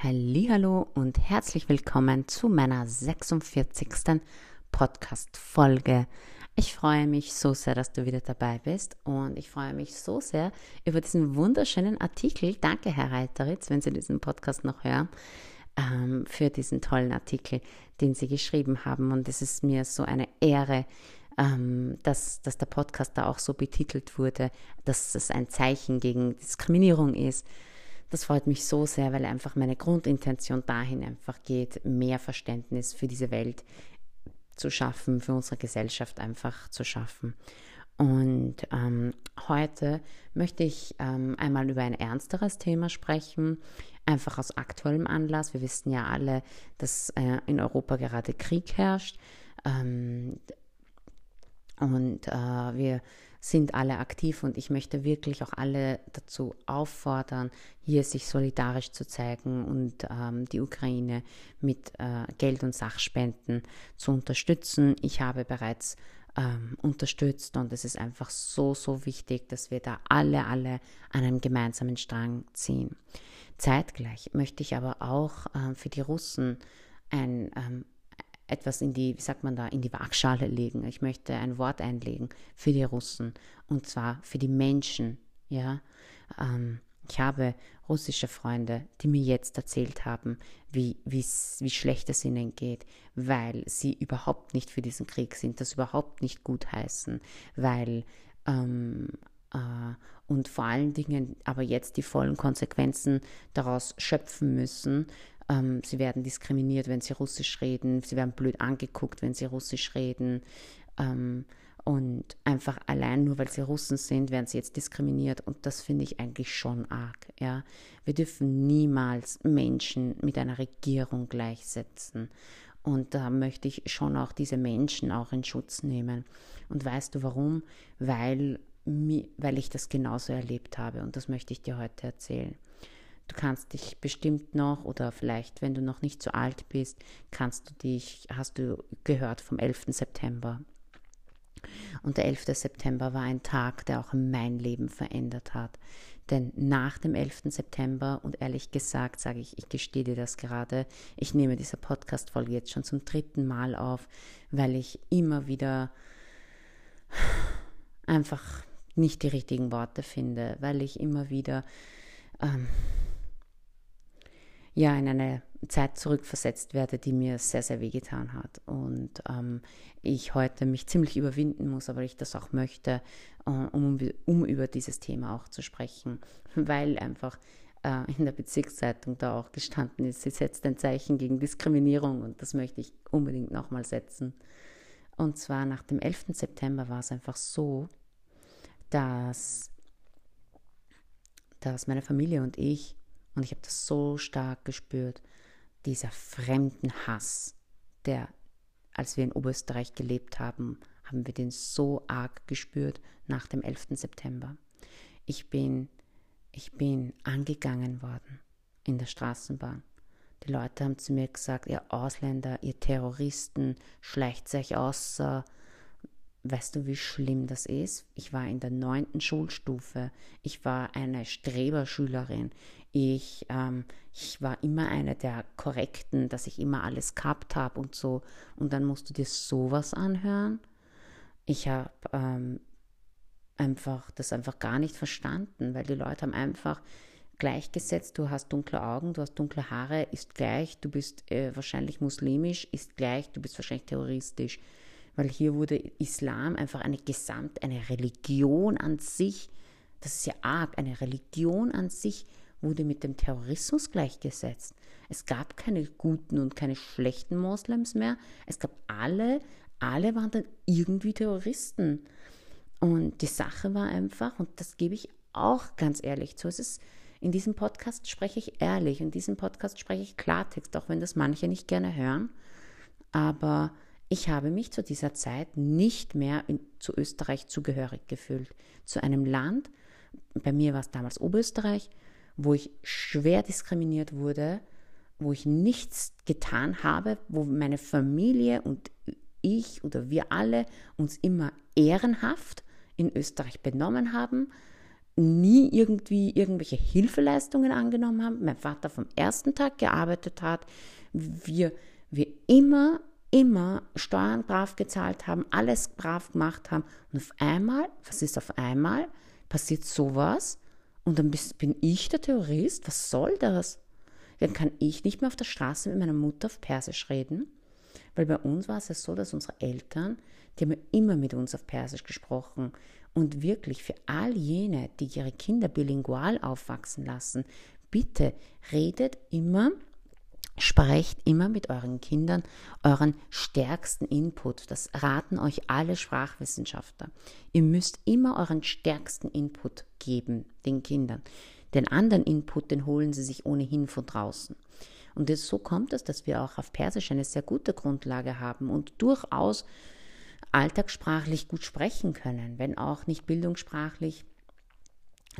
Hallo und herzlich willkommen zu meiner 46. Podcast Folge. Ich freue mich so sehr, dass du wieder dabei bist und ich freue mich so sehr über diesen wunderschönen Artikel. Danke, Herr Reiteritz, wenn Sie diesen Podcast noch hören, ähm, für diesen tollen Artikel, den Sie geschrieben haben. Und es ist mir so eine Ehre, ähm, dass, dass der Podcast da auch so betitelt wurde, dass es ein Zeichen gegen Diskriminierung ist das freut mich so sehr, weil einfach meine Grundintention dahin einfach geht, mehr Verständnis für diese Welt zu schaffen, für unsere Gesellschaft einfach zu schaffen. Und ähm, heute möchte ich ähm, einmal über ein ernsteres Thema sprechen, einfach aus aktuellem Anlass. Wir wissen ja alle, dass äh, in Europa gerade Krieg herrscht. Ähm, und äh, wir sind alle aktiv und ich möchte wirklich auch alle dazu auffordern, hier sich solidarisch zu zeigen und ähm, die Ukraine mit äh, Geld und Sachspenden zu unterstützen. Ich habe bereits ähm, unterstützt und es ist einfach so, so wichtig, dass wir da alle, alle an einem gemeinsamen Strang ziehen. Zeitgleich möchte ich aber auch äh, für die Russen ein ähm, etwas in die, wie sagt man da, in die Waagschale legen. Ich möchte ein Wort einlegen für die Russen und zwar für die Menschen. Ja, ähm, ich habe russische Freunde, die mir jetzt erzählt haben, wie, wie schlecht es ihnen geht, weil sie überhaupt nicht für diesen Krieg sind, das überhaupt nicht gut heißen, weil ähm, äh, und vor allen Dingen aber jetzt die vollen Konsequenzen daraus schöpfen müssen, ähm, sie werden diskriminiert, wenn sie Russisch reden. Sie werden blöd angeguckt, wenn sie Russisch reden. Ähm, und einfach allein nur, weil sie Russen sind, werden sie jetzt diskriminiert. Und das finde ich eigentlich schon arg. Ja? Wir dürfen niemals Menschen mit einer Regierung gleichsetzen. Und da möchte ich schon auch diese Menschen auch in Schutz nehmen. Und weißt du warum? Weil, weil ich das genauso erlebt habe. Und das möchte ich dir heute erzählen. Du kannst dich bestimmt noch oder vielleicht, wenn du noch nicht so alt bist, kannst du dich, hast du gehört vom 11. September. Und der 11. September war ein Tag, der auch mein Leben verändert hat. Denn nach dem 11. September, und ehrlich gesagt sage ich, ich gestehe dir das gerade, ich nehme diese Podcast-Folge jetzt schon zum dritten Mal auf, weil ich immer wieder einfach nicht die richtigen Worte finde, weil ich immer wieder ähm, ja in eine Zeit zurückversetzt werde, die mir sehr, sehr wehgetan hat. Und ähm, ich heute mich ziemlich überwinden muss, aber ich das auch möchte, äh, um, um über dieses Thema auch zu sprechen, weil einfach äh, in der Bezirkszeitung da auch gestanden ist, sie setzt ein Zeichen gegen Diskriminierung und das möchte ich unbedingt nochmal setzen. Und zwar nach dem 11. September war es einfach so, dass, dass meine Familie und ich und ich habe das so stark gespürt, dieser fremden Hass, der, als wir in Oberösterreich gelebt haben, haben wir den so arg gespürt nach dem 11. September. Ich bin, ich bin angegangen worden in der Straßenbahn. Die Leute haben zu mir gesagt, ihr Ausländer, ihr Terroristen, schleicht euch außer, Weißt du, wie schlimm das ist? Ich war in der neunten Schulstufe. Ich war eine Streberschülerin. Ich, ähm, ich war immer eine der Korrekten, dass ich immer alles gehabt habe und so. Und dann musst du dir sowas anhören. Ich habe ähm, einfach das einfach gar nicht verstanden, weil die Leute haben einfach gleichgesetzt, du hast dunkle Augen, du hast dunkle Haare, ist gleich, du bist äh, wahrscheinlich muslimisch, ist gleich, du bist wahrscheinlich terroristisch weil hier wurde Islam einfach eine Gesamt, eine Religion an sich, das ist ja arg, eine Religion an sich wurde mit dem Terrorismus gleichgesetzt. Es gab keine guten und keine schlechten Moslems mehr. Es gab alle, alle waren dann irgendwie Terroristen. Und die Sache war einfach, und das gebe ich auch ganz ehrlich zu, es ist, in diesem Podcast spreche ich ehrlich, in diesem Podcast spreche ich Klartext, auch wenn das manche nicht gerne hören. aber ich habe mich zu dieser Zeit nicht mehr in, zu Österreich zugehörig gefühlt. Zu einem Land, bei mir war es damals Oberösterreich, wo ich schwer diskriminiert wurde, wo ich nichts getan habe, wo meine Familie und ich oder wir alle uns immer ehrenhaft in Österreich benommen haben, nie irgendwie irgendwelche Hilfeleistungen angenommen haben, mein Vater vom ersten Tag gearbeitet hat, wir, wir immer immer Steuern brav gezahlt haben, alles brav gemacht haben. Und auf einmal, was ist auf einmal? Passiert sowas und dann bin ich der Terrorist? Was soll das? Dann kann ich nicht mehr auf der Straße mit meiner Mutter auf Persisch reden, weil bei uns war es ja so, dass unsere Eltern, die haben immer mit uns auf Persisch gesprochen. Und wirklich für all jene, die ihre Kinder bilingual aufwachsen lassen, bitte redet immer Sprecht immer mit euren Kindern euren stärksten Input. Das raten euch alle Sprachwissenschaftler. Ihr müsst immer euren stärksten Input geben den Kindern. Den anderen Input, den holen sie sich ohnehin von draußen. Und so kommt es, dass wir auch auf Persisch eine sehr gute Grundlage haben und durchaus alltagssprachlich gut sprechen können, wenn auch nicht bildungssprachlich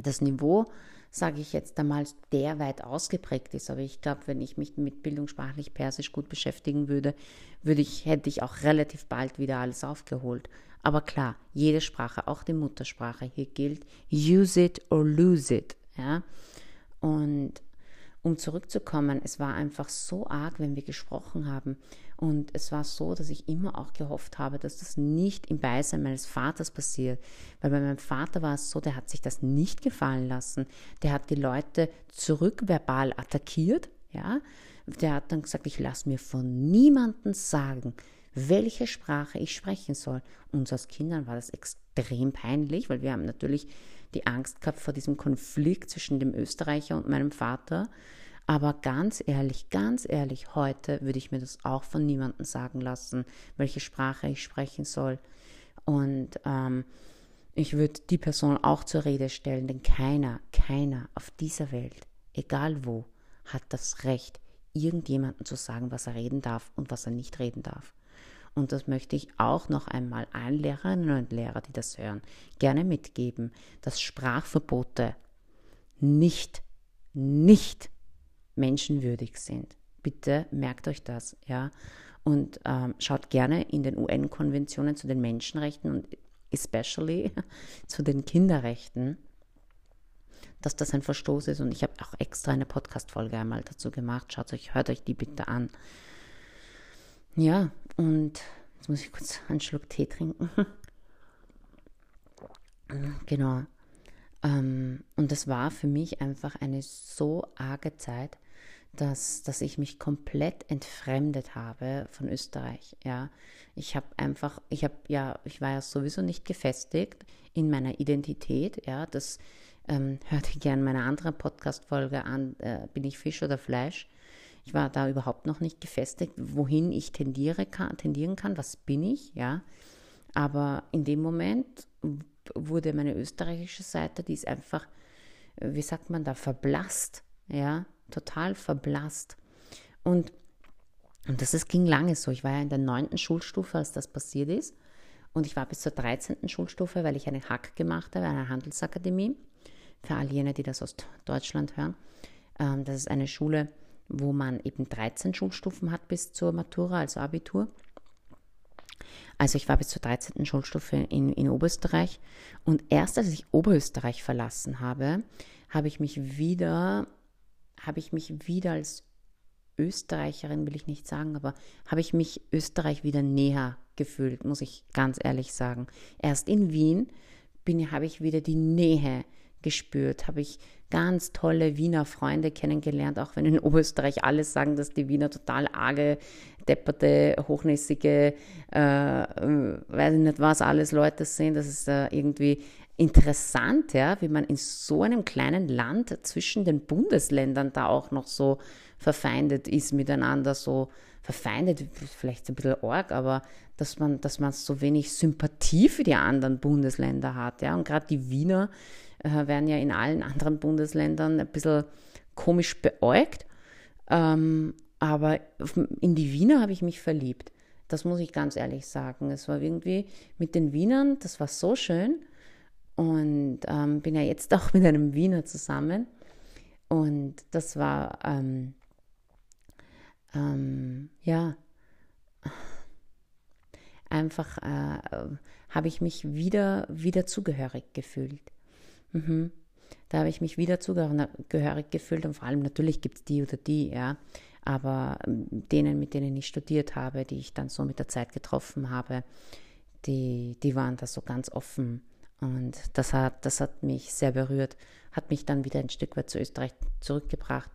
das Niveau sage ich jetzt einmal, der weit ausgeprägt ist. Aber ich glaube, wenn ich mich mit bildungssprachlich Persisch gut beschäftigen würde, würde ich, hätte ich auch relativ bald wieder alles aufgeholt. Aber klar, jede Sprache, auch die Muttersprache hier gilt, use it or lose it. Ja? Und um zurückzukommen, es war einfach so arg, wenn wir gesprochen haben. Und es war so, dass ich immer auch gehofft habe, dass das nicht im Beisein meines Vaters passiert. Weil bei meinem Vater war es so, der hat sich das nicht gefallen lassen. Der hat die Leute zurückverbal attackiert. Ja? Der hat dann gesagt, ich lasse mir von niemandem sagen, welche Sprache ich sprechen soll. Uns als Kindern war das extrem peinlich, weil wir haben natürlich die Angst gehabt vor diesem Konflikt zwischen dem Österreicher und meinem Vater. Aber ganz ehrlich, ganz ehrlich, heute würde ich mir das auch von niemandem sagen lassen, welche Sprache ich sprechen soll. Und ähm, ich würde die Person auch zur Rede stellen, denn keiner, keiner auf dieser Welt, egal wo, hat das Recht, irgendjemandem zu sagen, was er reden darf und was er nicht reden darf. Und das möchte ich auch noch einmal allen Lehrerinnen und Lehrern, die das hören, gerne mitgeben, dass Sprachverbote nicht, nicht menschenwürdig sind. Bitte merkt euch das, ja. Und ähm, schaut gerne in den UN-Konventionen zu den Menschenrechten und especially zu den Kinderrechten, dass das ein Verstoß ist. Und ich habe auch extra eine Podcast-Folge einmal dazu gemacht. Schaut euch, hört euch die bitte an. Ja, und jetzt muss ich kurz einen Schluck Tee trinken. genau. Ähm, und das war für mich einfach eine so arge Zeit, dass, dass ich mich komplett entfremdet habe von Österreich. Ja, ich habe einfach, ich habe ja, ich war ja sowieso nicht gefestigt in meiner Identität. Ja, das ähm, hört ihr gerne meine andere Podcast-Folge an, äh, bin ich Fisch oder Fleisch? Ich war da überhaupt noch nicht gefestigt, wohin ich tendiere kann, tendieren kann, was bin ich, ja. Aber in dem Moment wurde meine österreichische Seite, die ist einfach, wie sagt man da, verblasst, ja, total verblasst. Und, und das ist, ging lange so. Ich war ja in der neunten Schulstufe, als das passiert ist. Und ich war bis zur 13. Schulstufe, weil ich eine Hack gemacht habe, eine Handelsakademie. Für all jene, die das aus Deutschland hören. Ähm, das ist eine Schule, wo man eben 13 Schulstufen hat bis zur Matura, also Abitur. Also ich war bis zur 13. Schulstufe in, in Oberösterreich und erst als ich Oberösterreich verlassen habe, habe ich mich wieder, habe ich mich wieder als Österreicherin, will ich nicht sagen, aber habe ich mich Österreich wieder näher gefühlt, muss ich ganz ehrlich sagen. Erst in Wien bin, habe ich wieder die Nähe gespürt, habe ich ganz tolle Wiener Freunde kennengelernt, auch wenn in Oberösterreich alles sagen, dass die Wiener total arge, depperte, hochnäsige, äh, weiß ich nicht was, alles Leute sind. Das ist äh, irgendwie interessant, ja, wie man in so einem kleinen Land zwischen den Bundesländern da auch noch so verfeindet ist miteinander, so verfeindet, vielleicht ein bisschen arg, aber dass man, dass man so wenig Sympathie für die anderen Bundesländer hat, ja, und gerade die Wiener, äh, werden ja in allen anderen Bundesländern ein bisschen komisch beäugt. Ähm, aber in die Wiener habe ich mich verliebt. Das muss ich ganz ehrlich sagen. Es war irgendwie mit den Wienern, das war so schön. Und ähm, bin ja jetzt auch mit einem Wiener zusammen. Und das war, ähm, ähm, ja, einfach äh, habe ich mich wieder, wieder zugehörig gefühlt. Mhm. Da habe ich mich wieder zugehörig gefühlt und vor allem natürlich gibt es die oder die, ja. Aber ähm, denen, mit denen ich studiert habe, die ich dann so mit der Zeit getroffen habe, die, die waren da so ganz offen. Und das hat, das hat mich sehr berührt, hat mich dann wieder ein Stück weit zu Österreich zurückgebracht.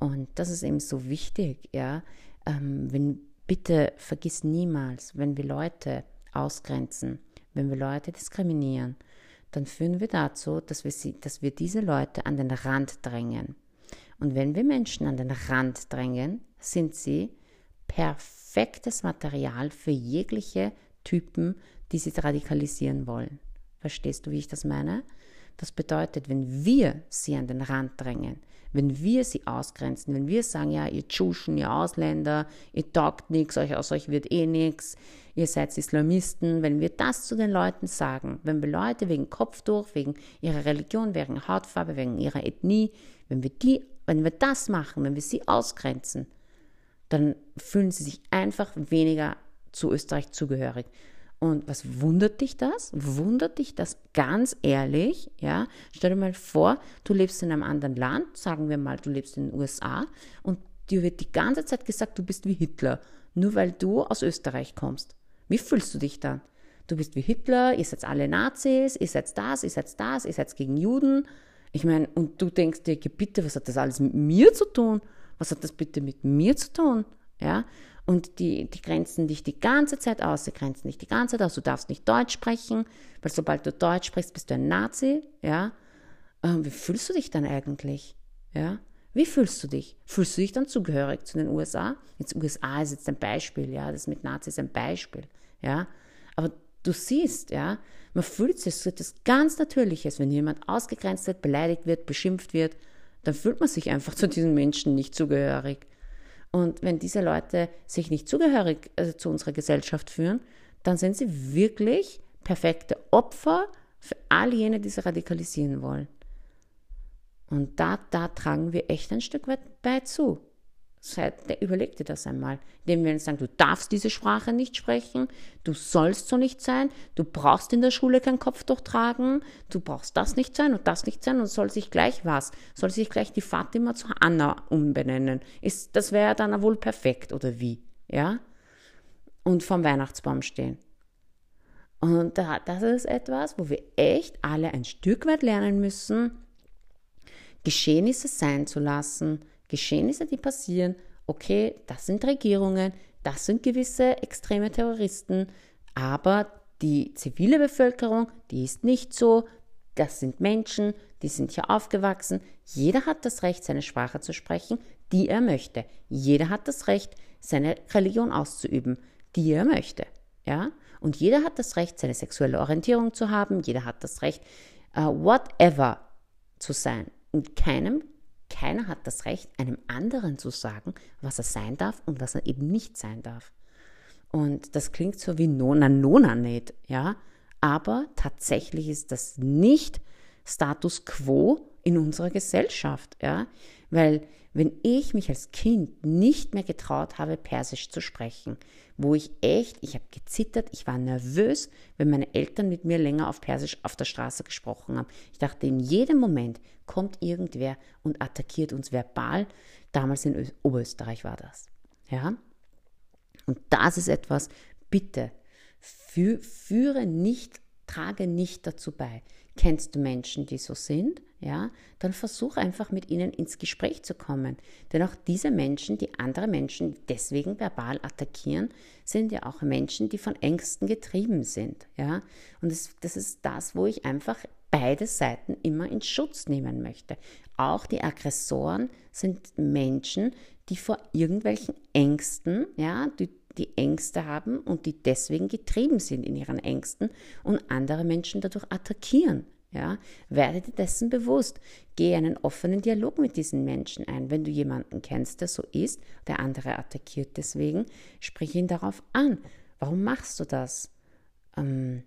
Und das ist eben so wichtig, ja. Ähm, wenn, bitte vergiss niemals, wenn wir Leute ausgrenzen, wenn wir Leute diskriminieren, dann führen wir dazu, dass wir, sie, dass wir diese Leute an den Rand drängen. Und wenn wir Menschen an den Rand drängen, sind sie perfektes Material für jegliche Typen, die sie radikalisieren wollen. Verstehst du, wie ich das meine? Das bedeutet, wenn wir sie an den Rand drängen, wenn wir sie ausgrenzen, wenn wir sagen, ja, ihr Tschuschen, ihr Ausländer, ihr taugt nichts, euch aus euch wird eh nichts, ihr seid Islamisten, wenn wir das zu den Leuten sagen, wenn wir Leute wegen Kopftuch, wegen ihrer Religion, wegen Hautfarbe, wegen ihrer Ethnie, wenn wir die, wenn wir das machen, wenn wir sie ausgrenzen, dann fühlen sie sich einfach weniger zu Österreich zugehörig. Und was wundert dich das? Wundert dich das ganz ehrlich? Ja, stell dir mal vor, du lebst in einem anderen Land, sagen wir mal, du lebst in den USA und dir wird die ganze Zeit gesagt, du bist wie Hitler, nur weil du aus Österreich kommst. Wie fühlst du dich dann? Du bist wie Hitler, ihr seid alle Nazis, ihr seid das, ihr seid das, ihr seid gegen Juden. Ich meine, und du denkst dir, bitte, was hat das alles mit mir zu tun? Was hat das bitte mit mir zu tun? Ja, und die, die grenzen dich die ganze Zeit aus, sie grenzen dich die ganze Zeit aus. Du darfst nicht Deutsch sprechen, weil sobald du Deutsch sprichst, bist du ein Nazi, ja. Ähm, wie fühlst du dich dann eigentlich, ja? Wie fühlst du dich? Fühlst du dich dann zugehörig zu den USA? Jetzt USA ist jetzt ein Beispiel, ja, das mit Nazis ein Beispiel, ja. Aber du siehst, ja, man fühlt sich, so etwas ganz Natürliches, wenn jemand ausgegrenzt wird, beleidigt wird, beschimpft wird, dann fühlt man sich einfach zu diesen Menschen nicht zugehörig. Und wenn diese Leute sich nicht zugehörig also zu unserer Gesellschaft führen, dann sind sie wirklich perfekte Opfer für all jene, die sie radikalisieren wollen. Und da, da tragen wir echt ein Stück weit bei zu. Überleg dir das einmal. Indem wir sagen, du darfst diese Sprache nicht sprechen, du sollst so nicht sein, du brauchst in der Schule kein Kopftuch tragen, du brauchst das nicht sein und das nicht sein und soll sich gleich was? Soll sich gleich die Fatima zu Anna umbenennen? Ist, das wäre dann wohl perfekt, oder wie? Ja? Und vom Weihnachtsbaum stehen. Und das ist etwas, wo wir echt alle ein Stück weit lernen müssen, Geschehnisse sein zu lassen, Geschehnisse, die passieren, okay, das sind Regierungen, das sind gewisse extreme Terroristen, aber die zivile Bevölkerung, die ist nicht so, das sind Menschen, die sind hier aufgewachsen. Jeder hat das Recht, seine Sprache zu sprechen, die er möchte. Jeder hat das Recht, seine Religion auszuüben, die er möchte. Ja? Und jeder hat das Recht, seine sexuelle Orientierung zu haben. Jeder hat das Recht, uh, whatever zu sein. Und keinem keiner hat das Recht, einem anderen zu sagen, was er sein darf und was er eben nicht sein darf. Und das klingt so wie Nona Nona nicht, ja. Aber tatsächlich ist das nicht Status quo in unserer Gesellschaft, ja. Weil wenn ich mich als Kind nicht mehr getraut habe, Persisch zu sprechen, wo ich echt, ich habe gezittert, ich war nervös, wenn meine Eltern mit mir länger auf Persisch auf der Straße gesprochen haben. Ich dachte, in jedem Moment kommt irgendwer und attackiert uns verbal. Damals in Ö Oberösterreich war das. Ja? Und das ist etwas, bitte, führe nicht, trage nicht dazu bei. Kennst du Menschen, die so sind? ja, dann versuch einfach mit ihnen ins Gespräch zu kommen. Denn auch diese Menschen, die andere Menschen deswegen verbal attackieren, sind ja auch Menschen, die von Ängsten getrieben sind, ja. Und das, das ist das, wo ich einfach beide Seiten immer in Schutz nehmen möchte. Auch die Aggressoren sind Menschen, die vor irgendwelchen Ängsten, ja, die, die Ängste haben und die deswegen getrieben sind in ihren Ängsten und andere Menschen dadurch attackieren. Ja, werde dir dessen bewusst. Gehe einen offenen Dialog mit diesen Menschen ein. Wenn du jemanden kennst, der so ist, der andere attackiert deswegen, sprich ihn darauf an. Warum machst du das? Ähm,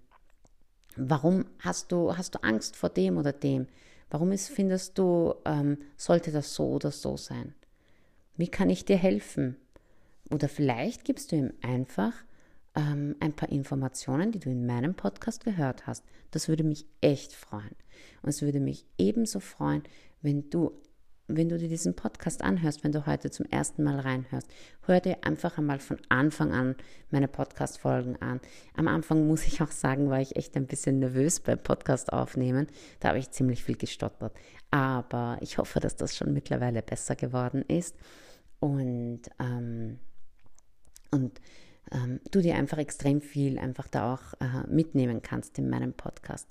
warum hast du, hast du Angst vor dem oder dem? Warum ist, findest du, ähm, sollte das so oder so sein? Wie kann ich dir helfen? Oder vielleicht gibst du ihm einfach ähm, ein paar Informationen, die du in meinem Podcast gehört hast. Das würde mich echt freuen. Und es würde mich ebenso freuen, wenn du, wenn du dir diesen Podcast anhörst, wenn du heute zum ersten Mal reinhörst. Hör dir einfach einmal von Anfang an meine Podcast-Folgen an. Am Anfang muss ich auch sagen, war ich echt ein bisschen nervös beim Podcast aufnehmen. Da habe ich ziemlich viel gestottert. Aber ich hoffe, dass das schon mittlerweile besser geworden ist. Und, ähm, und ähm, du dir einfach extrem viel einfach da auch äh, mitnehmen kannst in meinem Podcast.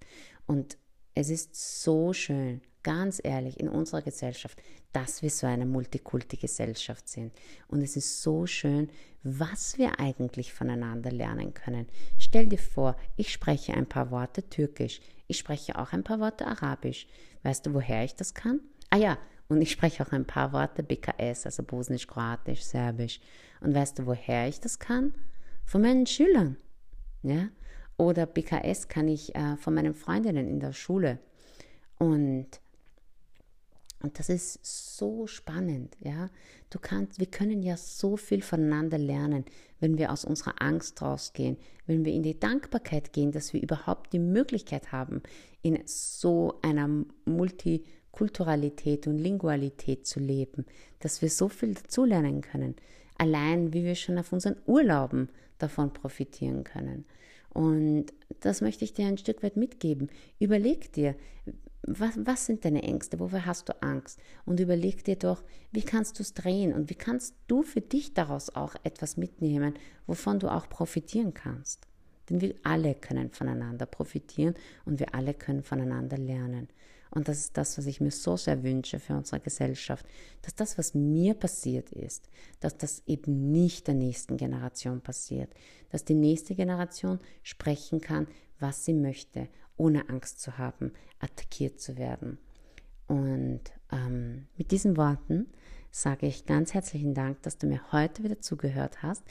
Und es ist so schön, ganz ehrlich, in unserer Gesellschaft, dass wir so eine Multikulti-Gesellschaft sind. Und es ist so schön, was wir eigentlich voneinander lernen können. Stell dir vor, ich spreche ein paar Worte Türkisch, ich spreche auch ein paar Worte Arabisch. Weißt du, woher ich das kann? Ah ja, und ich spreche auch ein paar Worte BKS, also Bosnisch, Kroatisch, Serbisch. Und weißt du, woher ich das kann? Von meinen Schülern. Ja? Oder BKS kann ich äh, von meinen Freundinnen in der Schule. Und, und das ist so spannend. Ja? Du kannst, wir können ja so viel voneinander lernen, wenn wir aus unserer Angst rausgehen, wenn wir in die Dankbarkeit gehen, dass wir überhaupt die Möglichkeit haben, in so einer Multikulturalität und Lingualität zu leben, dass wir so viel dazulernen können allein wie wir schon auf unseren Urlauben davon profitieren können. Und das möchte ich dir ein Stück weit mitgeben. Überleg dir, was, was, sind deine Ängste? Wofür hast du Angst? Und überleg dir doch, wie kannst du es drehen und wie kannst du für dich daraus auch etwas mitnehmen, wovon du auch profitieren kannst. Denn wir alle können voneinander profitieren und wir alle können voneinander lernen. Und das ist das, was ich mir so sehr wünsche für unsere Gesellschaft, dass das, was mir passiert ist, dass das eben nicht der nächsten Generation passiert, dass die nächste Generation sprechen kann, was sie möchte, ohne Angst zu haben, attackiert zu werden. Und ähm, mit diesen Worten sage ich ganz herzlichen Dank, dass du mir heute wieder zugehört hast.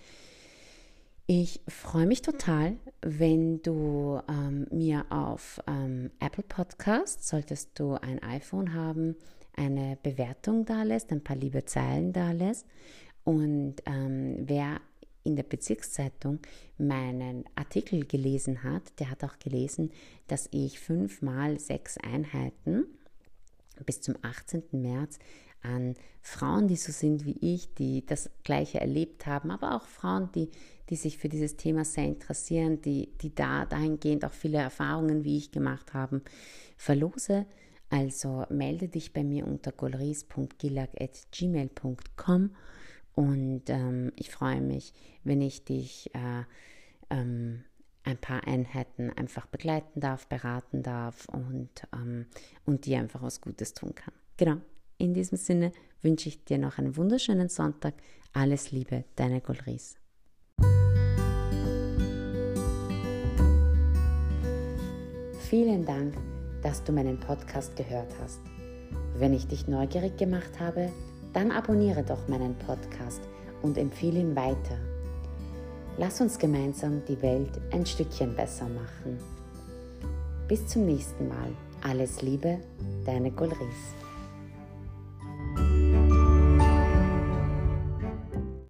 Ich freue mich total, wenn du ähm, mir auf ähm, Apple Podcasts, solltest du ein iPhone haben, eine Bewertung da lässt, ein paar liebe Zeilen da lässt. Und ähm, wer in der Bezirkszeitung meinen Artikel gelesen hat, der hat auch gelesen, dass ich fünfmal sechs Einheiten bis zum 18. März an Frauen, die so sind wie ich, die das Gleiche erlebt haben, aber auch Frauen, die, die sich für dieses Thema sehr interessieren, die, die da dahingehend auch viele Erfahrungen wie ich gemacht haben, verlose. Also melde dich bei mir unter golris.gilag.gmail.com und ähm, ich freue mich, wenn ich dich äh, ähm, ein paar Einheiten einfach begleiten darf, beraten darf und, ähm, und dir einfach was Gutes tun kann. Genau. In diesem Sinne wünsche ich dir noch einen wunderschönen Sonntag. Alles Liebe, deine Golris. Vielen Dank, dass du meinen Podcast gehört hast. Wenn ich dich neugierig gemacht habe, dann abonniere doch meinen Podcast und empfehle ihn weiter. Lass uns gemeinsam die Welt ein Stückchen besser machen. Bis zum nächsten Mal. Alles Liebe, deine Golris.